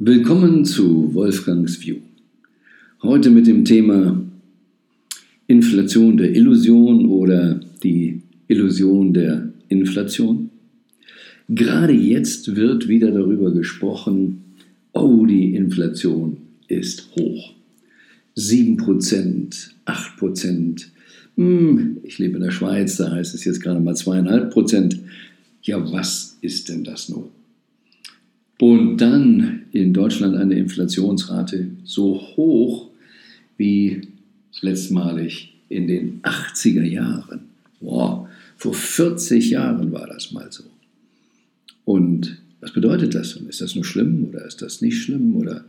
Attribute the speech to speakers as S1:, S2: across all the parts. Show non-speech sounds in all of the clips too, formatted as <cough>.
S1: Willkommen zu Wolfgangs View. Heute mit dem Thema Inflation der Illusion oder die Illusion der Inflation. Gerade jetzt wird wieder darüber gesprochen, oh, die Inflation ist hoch. 7%, 8%. Hm, ich lebe in der Schweiz, da heißt es jetzt gerade mal 2,5%. Ja, was ist denn das nun? Und dann in Deutschland eine Inflationsrate so hoch wie letztmalig in den 80er Jahren. Wow, vor 40 Jahren war das mal so. Und was bedeutet das? Ist das nur schlimm oder ist das nicht schlimm? Oder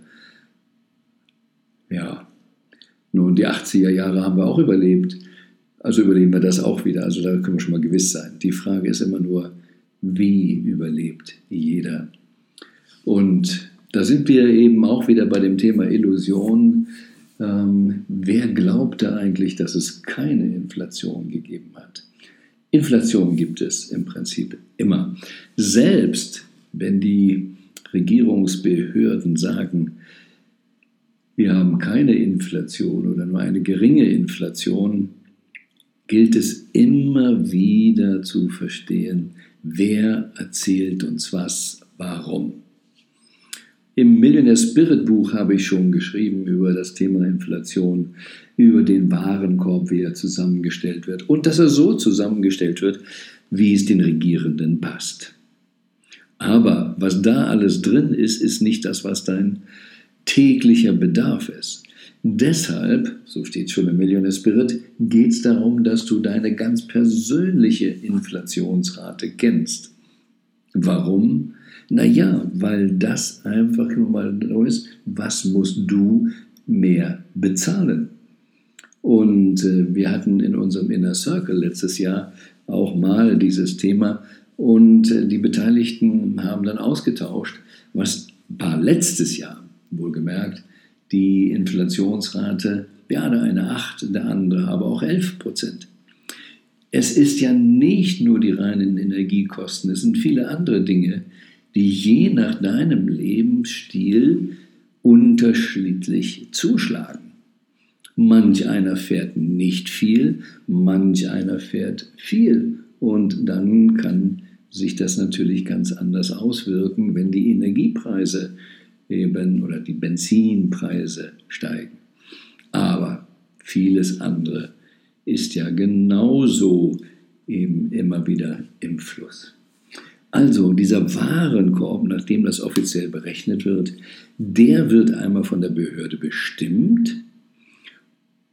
S1: ja, nun, die 80er Jahre haben wir auch überlebt. Also überleben wir das auch wieder. Also da können wir schon mal gewiss sein. Die Frage ist immer nur, wie überlebt jeder und da sind wir eben auch wieder bei dem Thema Illusion. Ähm, wer glaubte eigentlich, dass es keine Inflation gegeben hat? Inflation gibt es im Prinzip immer. Selbst wenn die Regierungsbehörden sagen, wir haben keine Inflation oder nur eine geringe Inflation, gilt es immer wieder zu verstehen, wer erzählt uns was, warum. Im Millionaire Spirit Buch habe ich schon geschrieben über das Thema Inflation, über den Warenkorb, wie er zusammengestellt wird und dass er so zusammengestellt wird, wie es den Regierenden passt. Aber was da alles drin ist, ist nicht das, was dein täglicher Bedarf ist. Deshalb, so steht schon im Millionaire Spirit, geht es darum, dass du deine ganz persönliche Inflationsrate kennst. Warum? Naja, weil das einfach nur mal ist, was musst du mehr bezahlen? Und äh, wir hatten in unserem Inner Circle letztes Jahr auch mal dieses Thema und äh, die Beteiligten haben dann ausgetauscht, was war letztes Jahr, wohlgemerkt, die Inflationsrate, ja, der eine 8, der andere aber auch 11 Prozent. Es ist ja nicht nur die reinen Energiekosten, es sind viele andere Dinge, die je nach deinem Lebensstil unterschiedlich zuschlagen. Manch einer fährt nicht viel, manch einer fährt viel. Und dann kann sich das natürlich ganz anders auswirken, wenn die Energiepreise eben oder die Benzinpreise steigen. Aber vieles andere ist ja genauso eben immer wieder im Fluss. Also dieser Warenkorb, nachdem das offiziell berechnet wird, der wird einmal von der Behörde bestimmt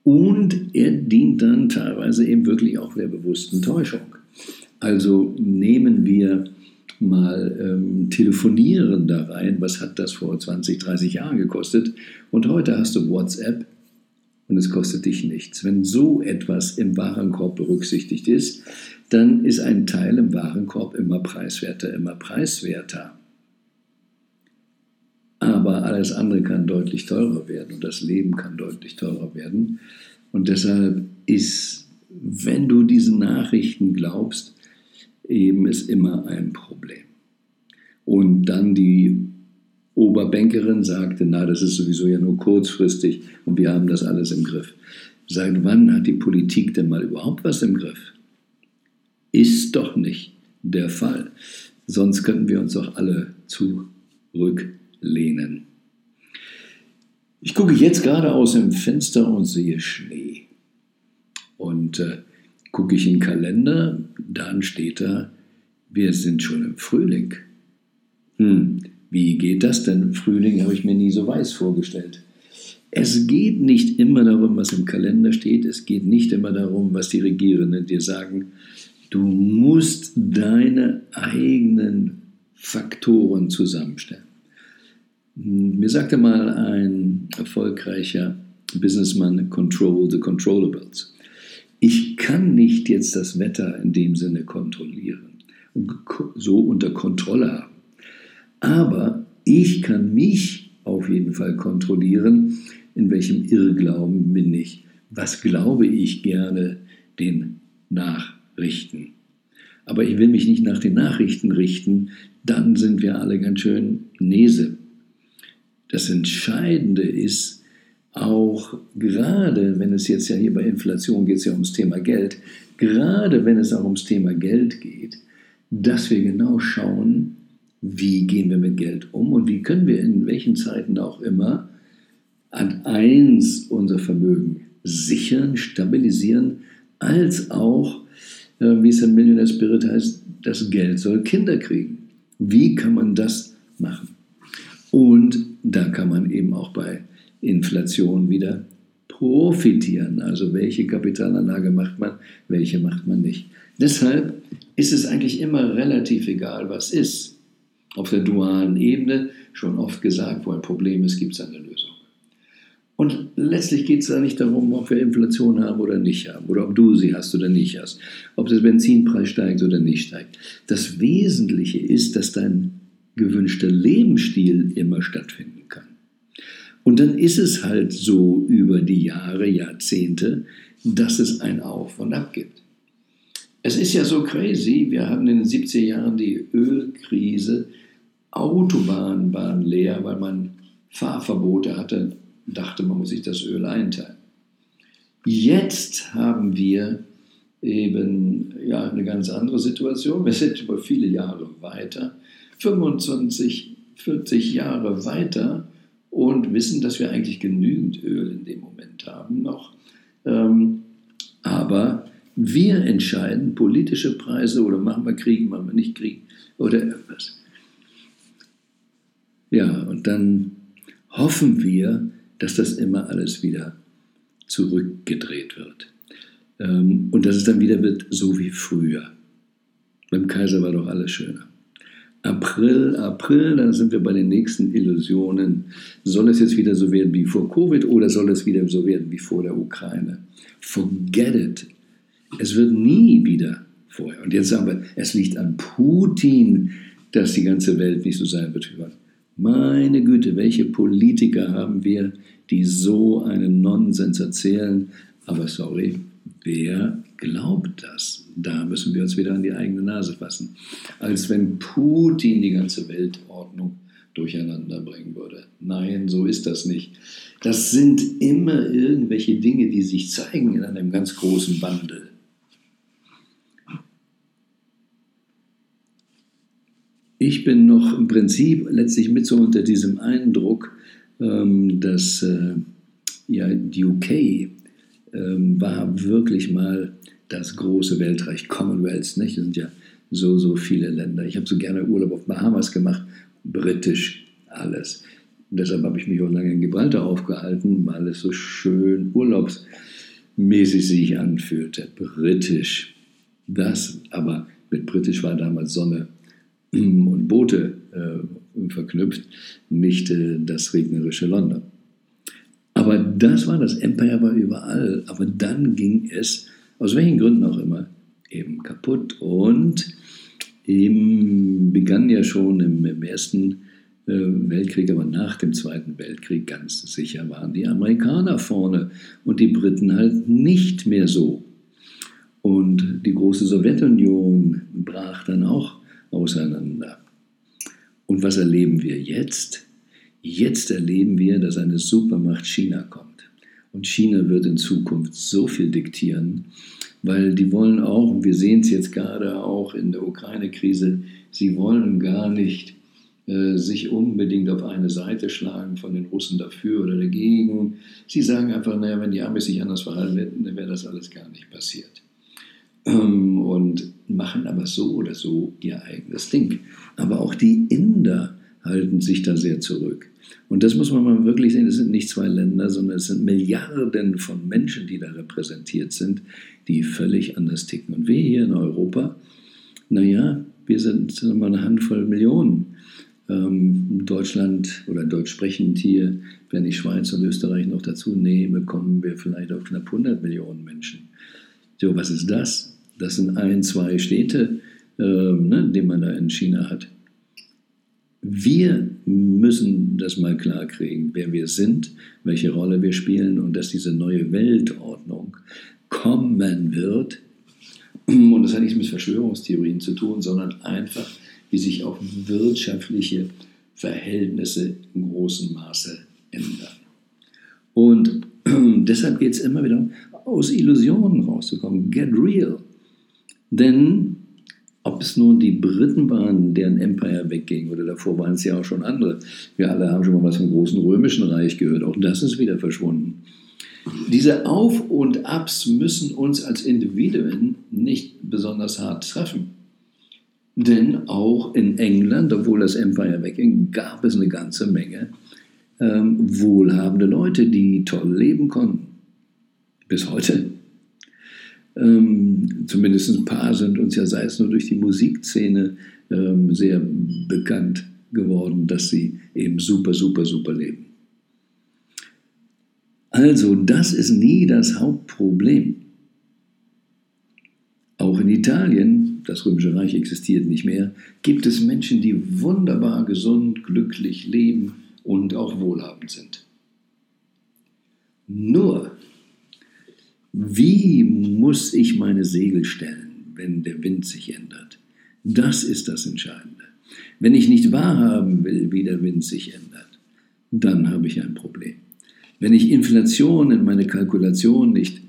S1: und er dient dann teilweise eben wirklich auch der bewussten Täuschung. Also nehmen wir mal ähm, Telefonieren da rein, was hat das vor 20, 30 Jahren gekostet und heute hast du WhatsApp und es kostet dich nichts. Wenn so etwas im Warenkorb berücksichtigt ist, dann ist ein Teil im Warenkorb immer preiswerter, immer preiswerter. Aber alles andere kann deutlich teurer werden und das Leben kann deutlich teurer werden. Und deshalb ist, wenn du diesen Nachrichten glaubst, eben ist immer ein Problem. Und dann die Oberbänkerin sagte, na, das ist sowieso ja nur kurzfristig und wir haben das alles im Griff. Seit wann hat die Politik denn mal überhaupt was im Griff? Ist doch nicht der Fall. Sonst könnten wir uns doch alle zurücklehnen. Ich gucke jetzt gerade aus dem Fenster und sehe Schnee. Und äh, gucke ich in den Kalender, dann steht da, wir sind schon im Frühling. Hm, wie geht das denn? Frühling habe ich mir nie so weiß vorgestellt. Es geht nicht immer darum, was im Kalender steht. Es geht nicht immer darum, was die Regierenden dir sagen. Du musst deine eigenen Faktoren zusammenstellen. Mir sagte mal ein erfolgreicher Businessman, control the controllables. Ich kann nicht jetzt das Wetter in dem Sinne kontrollieren und so unter Kontrolle haben. Aber ich kann mich auf jeden Fall kontrollieren, in welchem Irrglauben bin ich, was glaube ich gerne den Nachrichten. Aber ich will mich nicht nach den Nachrichten richten, dann sind wir alle ganz schön Nese. Das Entscheidende ist auch gerade, wenn es jetzt ja hier bei Inflation geht es ja ums Thema Geld, gerade wenn es auch ums Thema Geld geht, dass wir genau schauen, wie gehen wir mit Geld um und wie können wir in welchen Zeiten auch immer an eins unser Vermögen sichern, stabilisieren, als auch, äh, wie es im Millionaire Spirit heißt, das Geld soll Kinder kriegen. Wie kann man das machen? Und da kann man eben auch bei Inflation wieder profitieren. Also welche Kapitalanlage macht man, welche macht man nicht. Deshalb ist es eigentlich immer relativ egal, was ist. Auf der dualen Ebene, schon oft gesagt, wo ein Problem ist, gibt es eine Lösung. Und letztlich geht es da nicht darum, ob wir Inflation haben oder nicht haben, oder ob du sie hast oder nicht hast, ob der Benzinpreis steigt oder nicht steigt. Das Wesentliche ist, dass dein gewünschter Lebensstil immer stattfinden kann. Und dann ist es halt so über die Jahre, Jahrzehnte, dass es ein Auf und Ab gibt. Es ist ja so crazy, wir hatten in den 70er Jahren die Ölkrise, Autobahnen waren leer, weil man Fahrverbote hatte, dachte, man muss sich das Öl einteilen. Jetzt haben wir eben ja, eine ganz andere Situation. Wir sind über viele Jahre weiter, 25, 40 Jahre weiter und wissen, dass wir eigentlich genügend Öl in dem Moment haben noch. Ähm, aber wir entscheiden politische Preise oder machen wir Krieg, machen wir nicht Krieg oder irgendwas. Ja, und dann hoffen wir, dass das immer alles wieder zurückgedreht wird. Ähm, und dass es dann wieder wird, so wie früher. Beim Kaiser war doch alles schöner. April, April, dann sind wir bei den nächsten Illusionen. Soll es jetzt wieder so werden wie vor Covid oder soll es wieder so werden wie vor der Ukraine? Forget it. Es wird nie wieder vorher. Und jetzt sagen wir, es liegt an Putin, dass die ganze Welt nicht so sein wird wie Meine Güte, welche Politiker haben wir, die so einen Nonsens erzählen? Aber sorry, wer glaubt das? Da müssen wir uns wieder an die eigene Nase fassen. Als wenn Putin die ganze Weltordnung durcheinander bringen würde. Nein, so ist das nicht. Das sind immer irgendwelche Dinge, die sich zeigen in einem ganz großen Wandel. Ich bin noch im Prinzip letztlich mit so unter diesem Eindruck, ähm, dass äh, ja, die UK ähm, war wirklich mal das große Weltreich Commonwealth. Nicht? Das sind ja so, so viele Länder. Ich habe so gerne Urlaub auf Bahamas gemacht, britisch alles. Deshalb habe ich mich auch lange in Gibraltar aufgehalten, weil es so schön urlaubsmäßig sich anfühlte. Britisch. Das aber mit britisch war damals Sonne <clears throat> und Boote äh, verknüpft, nicht äh, das regnerische London. Aber das war das Empire war überall. Aber dann ging es aus welchen Gründen auch immer, eben kaputt. Und eben begann ja schon im, im Ersten äh, Weltkrieg, aber nach dem Zweiten Weltkrieg ganz sicher waren die Amerikaner vorne und die Briten halt nicht mehr so. Und die große Sowjetunion brach dann auch auseinander. Und was erleben wir jetzt? Jetzt erleben wir, dass eine Supermacht China kommt. Und China wird in Zukunft so viel diktieren, weil die wollen auch, und wir sehen es jetzt gerade auch in der Ukraine-Krise, sie wollen gar nicht äh, sich unbedingt auf eine Seite schlagen von den Russen dafür oder dagegen. Sie sagen einfach, naja, wenn die Amis sich anders verhalten hätten, dann wäre das alles gar nicht passiert. Ähm, und machen aber so oder so ihr eigenes Ding. Aber auch die Inder halten sich da sehr zurück. Und das muss man mal wirklich sehen, es sind nicht zwei Länder, sondern es sind Milliarden von Menschen, die da repräsentiert sind, die völlig anders ticken. Und wir hier in Europa, naja, wir sind, mal eine Handvoll Millionen. Ähm, Deutschland oder deutsch sprechend hier, wenn ich Schweiz und Österreich noch dazu nehme, kommen wir vielleicht auf knapp 100 Millionen Menschen. So, was ist das? Das sind ein, zwei Städte, äh, ne, die man da in China hat. Wir müssen das mal klar kriegen, wer wir sind, welche Rolle wir spielen und dass diese neue Weltordnung kommen wird. Und das hat nichts mit Verschwörungstheorien zu tun, sondern einfach, wie sich auch wirtschaftliche Verhältnisse in großem Maße ändern. Und <clears throat> deshalb geht es immer wieder aus Illusionen rauszukommen. Get real. Denn ob es nun die Briten waren, deren Empire wegging, oder davor waren es ja auch schon andere. Wir alle haben schon mal was vom großen römischen Reich gehört. Auch das ist wieder verschwunden. Diese Auf- und Abs müssen uns als Individuen nicht besonders hart treffen. Denn auch in England, obwohl das Empire wegging, gab es eine ganze Menge ähm, wohlhabende Leute, die toll leben konnten. Bis heute. Ähm, zumindest ein paar sind uns ja, sei es nur durch die Musikszene, ähm, sehr bekannt geworden, dass sie eben super, super, super leben. Also, das ist nie das Hauptproblem. Auch in Italien, das Römische Reich existiert nicht mehr, gibt es Menschen, die wunderbar gesund, glücklich leben und auch wohlhabend sind. Nur, wie muss ich meine Segel stellen, wenn der Wind sich ändert? Das ist das Entscheidende. Wenn ich nicht wahrhaben will, wie der Wind sich ändert, dann habe ich ein Problem. Wenn ich Inflation in meine Kalkulation nicht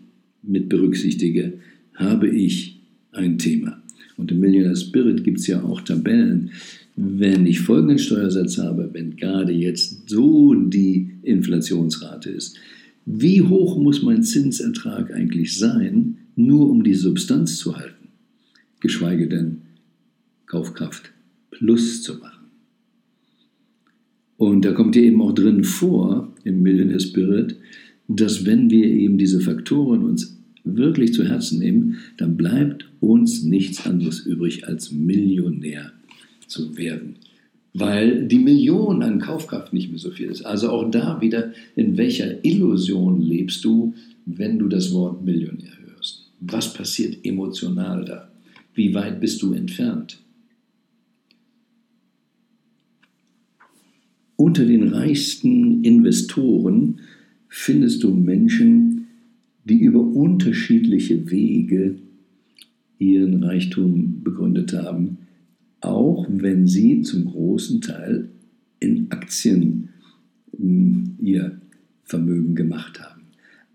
S1: mit berücksichtige, habe ich ein Thema. Und im Millionaire Spirit gibt es ja auch Tabellen. Wenn ich folgenden Steuersatz habe, wenn gerade jetzt so die Inflationsrate ist, wie hoch muss mein Zinsertrag eigentlich sein, nur um die Substanz zu halten, geschweige denn Kaufkraft plus zu machen. Und da kommt ja eben auch drin vor, im Millionaire Spirit, dass wenn wir eben diese Faktoren uns wirklich zu Herzen nehmen, dann bleibt uns nichts anderes übrig, als Millionär zu werden weil die Million an Kaufkraft nicht mehr so viel ist. Also auch da wieder, in welcher Illusion lebst du, wenn du das Wort Millionär hörst? Was passiert emotional da? Wie weit bist du entfernt? Unter den reichsten Investoren findest du Menschen, die über unterschiedliche Wege ihren Reichtum begründet haben auch wenn sie zum großen Teil in Aktien hm, ihr Vermögen gemacht haben.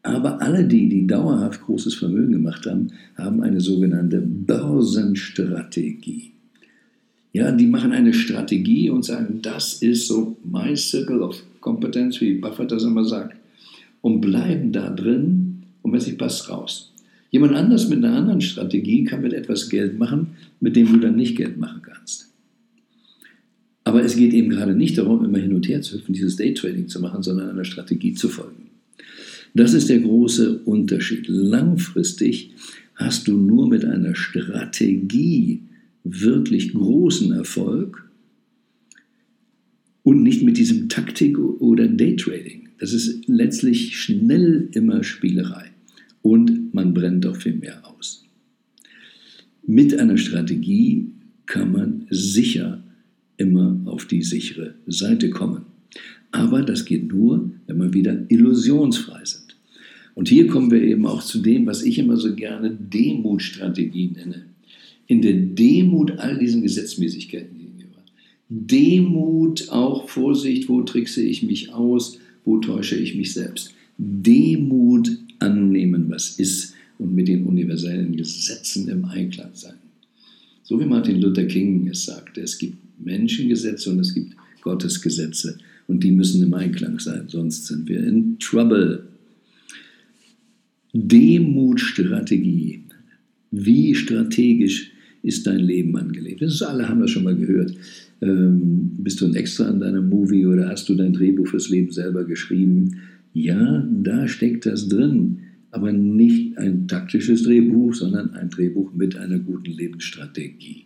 S1: Aber alle die, die dauerhaft großes Vermögen gemacht haben, haben eine sogenannte Börsenstrategie. Ja, die machen eine Strategie und sagen, das ist so my circle of competence, wie Buffett das immer sagt, und bleiben da drin und wenn es nicht passt, raus. Jemand anders mit einer anderen Strategie kann mit etwas Geld machen, mit dem du dann nicht Geld machen kannst. Aber es geht eben gerade nicht darum, immer hin und her zu hüpfen, dieses Daytrading zu machen, sondern einer Strategie zu folgen. Das ist der große Unterschied. Langfristig hast du nur mit einer Strategie wirklich großen Erfolg und nicht mit diesem Taktik oder Daytrading. Das ist letztlich schnell immer Spielerei und man brennt auch viel mehr aus. Mit einer Strategie kann man sicher immer auf die sichere Seite kommen. Aber das geht nur, wenn wir wieder illusionsfrei sind. Und hier kommen wir eben auch zu dem, was ich immer so gerne Demutstrategie nenne. In der Demut all diesen Gesetzmäßigkeiten gegenüber. Demut auch, Vorsicht, wo trickse ich mich aus, wo täusche ich mich selbst. Demut annehmen, was ist und mit den universellen Gesetzen im Einklang sein. So wie Martin Luther King es sagte, es gibt Menschengesetze und es gibt Gottesgesetze und die müssen im Einklang sein, sonst sind wir in Trouble. Demutstrategie. Wie strategisch ist dein Leben angelegt? Das ist, alle haben das schon mal gehört. Ähm, bist du ein Extra in deinem Movie oder hast du dein Drehbuch fürs Leben selber geschrieben? Ja, da steckt das drin, aber nicht ein taktisches Drehbuch, sondern ein Drehbuch mit einer guten Lebensstrategie.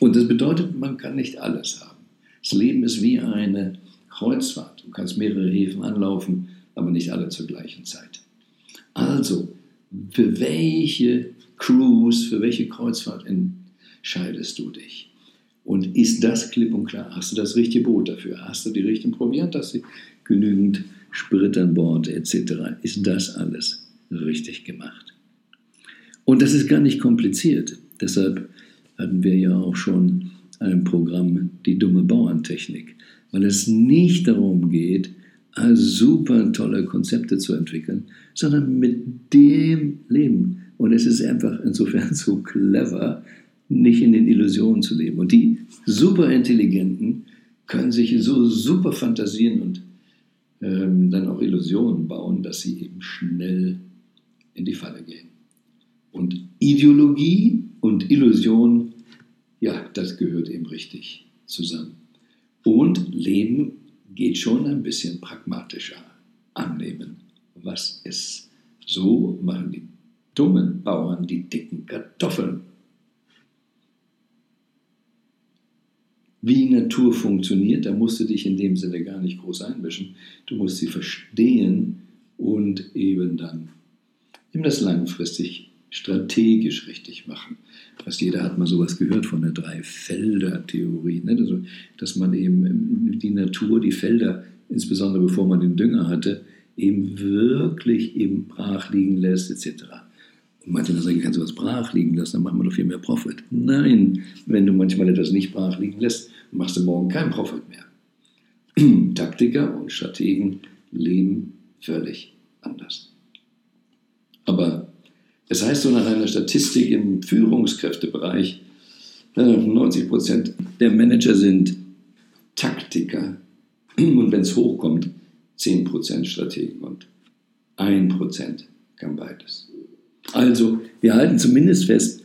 S1: Und das bedeutet, man kann nicht alles haben. Das Leben ist wie eine Kreuzfahrt. Du kannst mehrere Häfen anlaufen, aber nicht alle zur gleichen Zeit. Also, für welche Cruise, für welche Kreuzfahrt entscheidest du dich? Und ist das klipp und klar? Hast du das richtige Boot dafür? Hast du die richtigen Proviant? Hast du genügend Sprit an Bord etc.? Ist das alles richtig gemacht? Und das ist gar nicht kompliziert. Deshalb hatten wir ja auch schon ein Programm, die dumme Bauerntechnik. weil es nicht darum geht, super tolle Konzepte zu entwickeln, sondern mit dem Leben. Und es ist einfach insofern so clever, nicht in den Illusionen zu leben. Und die Superintelligenten können sich so super fantasieren und ähm, dann auch Illusionen bauen, dass sie eben schnell in die Falle gehen. Und Ideologie und Illusion, ja, das gehört eben richtig zusammen. Und Leben geht schon ein bisschen pragmatischer. Annehmen, was ist. So machen die dummen Bauern die dicken Kartoffeln. Wie Natur funktioniert, da musst du dich in dem Sinne gar nicht groß einmischen. Du musst sie verstehen und eben dann eben das langfristig strategisch richtig machen. Fast jeder hat mal sowas gehört von der Drei-Felder-Theorie, ne? also, dass man eben die Natur, die Felder, insbesondere bevor man den Dünger hatte, eben wirklich eben brach liegen lässt, etc. Manche sagen, kannst du was brach liegen lassen, dann machen wir doch viel mehr Profit. Nein, wenn du manchmal etwas nicht brach liegen lässt, machst du morgen keinen Profit mehr. <clears throat> Taktiker und Strategen leben völlig anders. Aber es heißt so nach einer Statistik im Führungskräftebereich, 90 äh, Prozent der Manager sind Taktiker und wenn es hochkommt, 10 Prozent Strategen und 1 Prozent kann beides. Also, wir halten zumindest fest,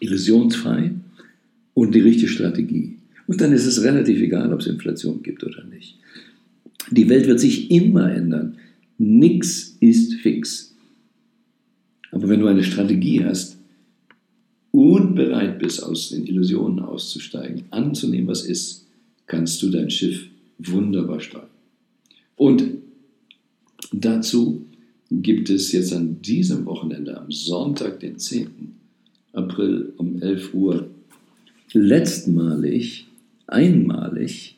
S1: illusionsfrei und die richtige Strategie. Und dann ist es relativ egal, ob es Inflation gibt oder nicht. Die Welt wird sich immer ändern. Nichts ist fix. Aber wenn du eine Strategie hast und bereit bist, aus den Illusionen auszusteigen, anzunehmen, was ist, kannst du dein Schiff wunderbar steuern. Und dazu gibt es jetzt an diesem Wochenende, am Sonntag, den 10. April um 11 Uhr, letztmalig, einmalig,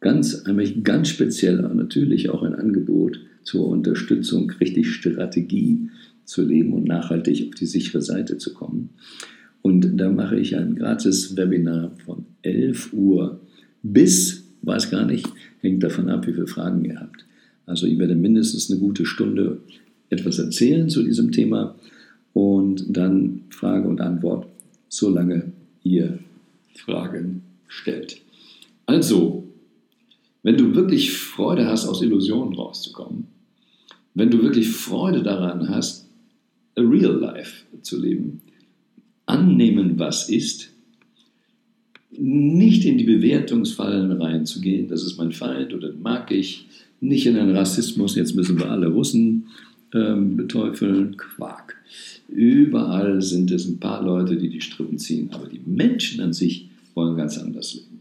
S1: ganz, ganz speziell, natürlich auch ein Angebot zur Unterstützung, richtig Strategie zu leben und nachhaltig auf die sichere Seite zu kommen. Und da mache ich ein gratis Webinar von 11 Uhr bis, weiß gar nicht, hängt davon ab, wie viele Fragen ihr habt. Also ich werde mindestens eine gute Stunde etwas erzählen zu diesem Thema und dann Frage und Antwort, solange ihr Fragen stellt. Also, wenn du wirklich Freude hast, aus Illusionen rauszukommen, wenn du wirklich Freude daran hast, a real life zu leben, annehmen, was ist, nicht in die Bewertungsfallen reinzugehen, das ist mein Feind oder mag ich, nicht in den Rassismus, jetzt müssen wir alle Russen ähm, beteufeln, Quark. Überall sind es ein paar Leute, die die Strippen ziehen, aber die Menschen an sich wollen ganz anders leben.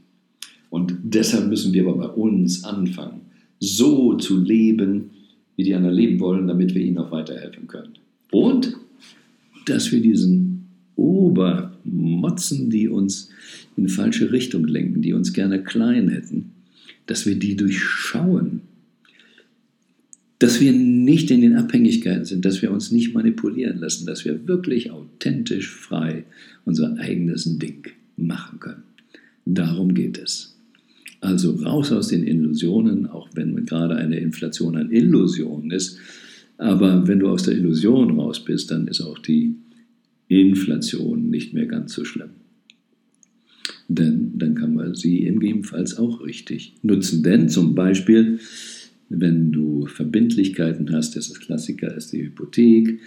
S1: Und deshalb müssen wir aber bei uns anfangen, so zu leben, wie die anderen leben wollen, damit wir ihnen auch weiterhelfen können. Und dass wir diesen Obermotzen, die uns in falsche Richtung lenken, die uns gerne klein hätten, dass wir die durchschauen, dass wir nicht in den Abhängigkeiten sind, dass wir uns nicht manipulieren lassen, dass wir wirklich authentisch, frei unser eigenes Ding machen können. Darum geht es. Also raus aus den Illusionen, auch wenn gerade eine Inflation eine Illusion ist. Aber wenn du aus der Illusion raus bist, dann ist auch die Inflation nicht mehr ganz so schlimm. Denn dann kann man sie ebenfalls auch richtig nutzen. Denn zum Beispiel, wenn du Verbindlichkeiten hast, das ist Klassiker, ist die Hypothek,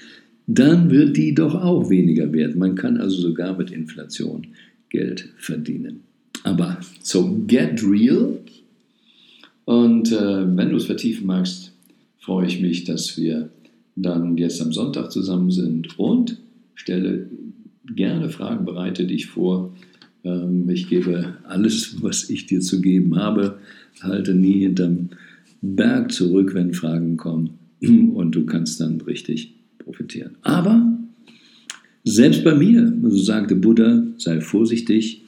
S1: dann wird die doch auch weniger wert. Man kann also sogar mit Inflation Geld verdienen. Aber so get real. Und äh, wenn du es vertiefen magst, freue ich mich, dass wir dann jetzt am Sonntag zusammen sind und stelle gerne Fragen, bereite dich vor. Ähm, ich gebe alles, was ich dir zu geben habe, halte nie hinterm Berg zurück, wenn Fragen kommen <clears throat> und du kannst dann richtig profitieren. Aber selbst bei mir, so sagte Buddha, sei vorsichtig.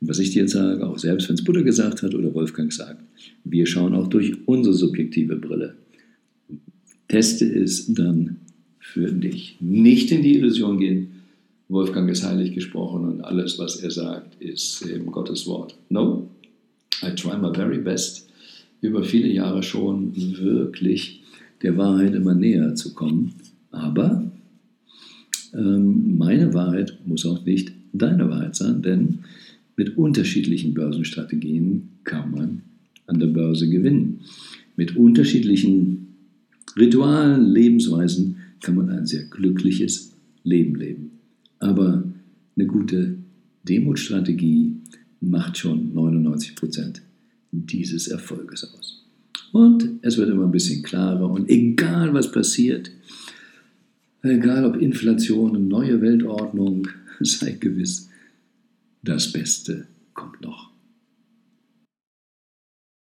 S1: Was ich dir sage, auch selbst wenn es Buddha gesagt hat oder Wolfgang sagt, wir schauen auch durch unsere subjektive Brille. Teste es dann für dich. Nicht in die Illusion gehen, Wolfgang ist heilig gesprochen und alles, was er sagt, ist eben Gottes Wort. No, I try my very best, über viele Jahre schon wirklich der Wahrheit immer näher zu kommen. Aber ähm, meine Wahrheit muss auch nicht deine Wahrheit sein, denn mit unterschiedlichen Börsenstrategien kann man an der Börse gewinnen. Mit unterschiedlichen Ritualen, Lebensweisen kann man ein sehr glückliches Leben leben. Aber eine gute Demutstrategie macht schon 99 Prozent dieses Erfolges aus. Und es wird immer ein bisschen klarer und egal was passiert, egal ob Inflation, neue Weltordnung, <laughs> sei gewiss, das Beste kommt noch.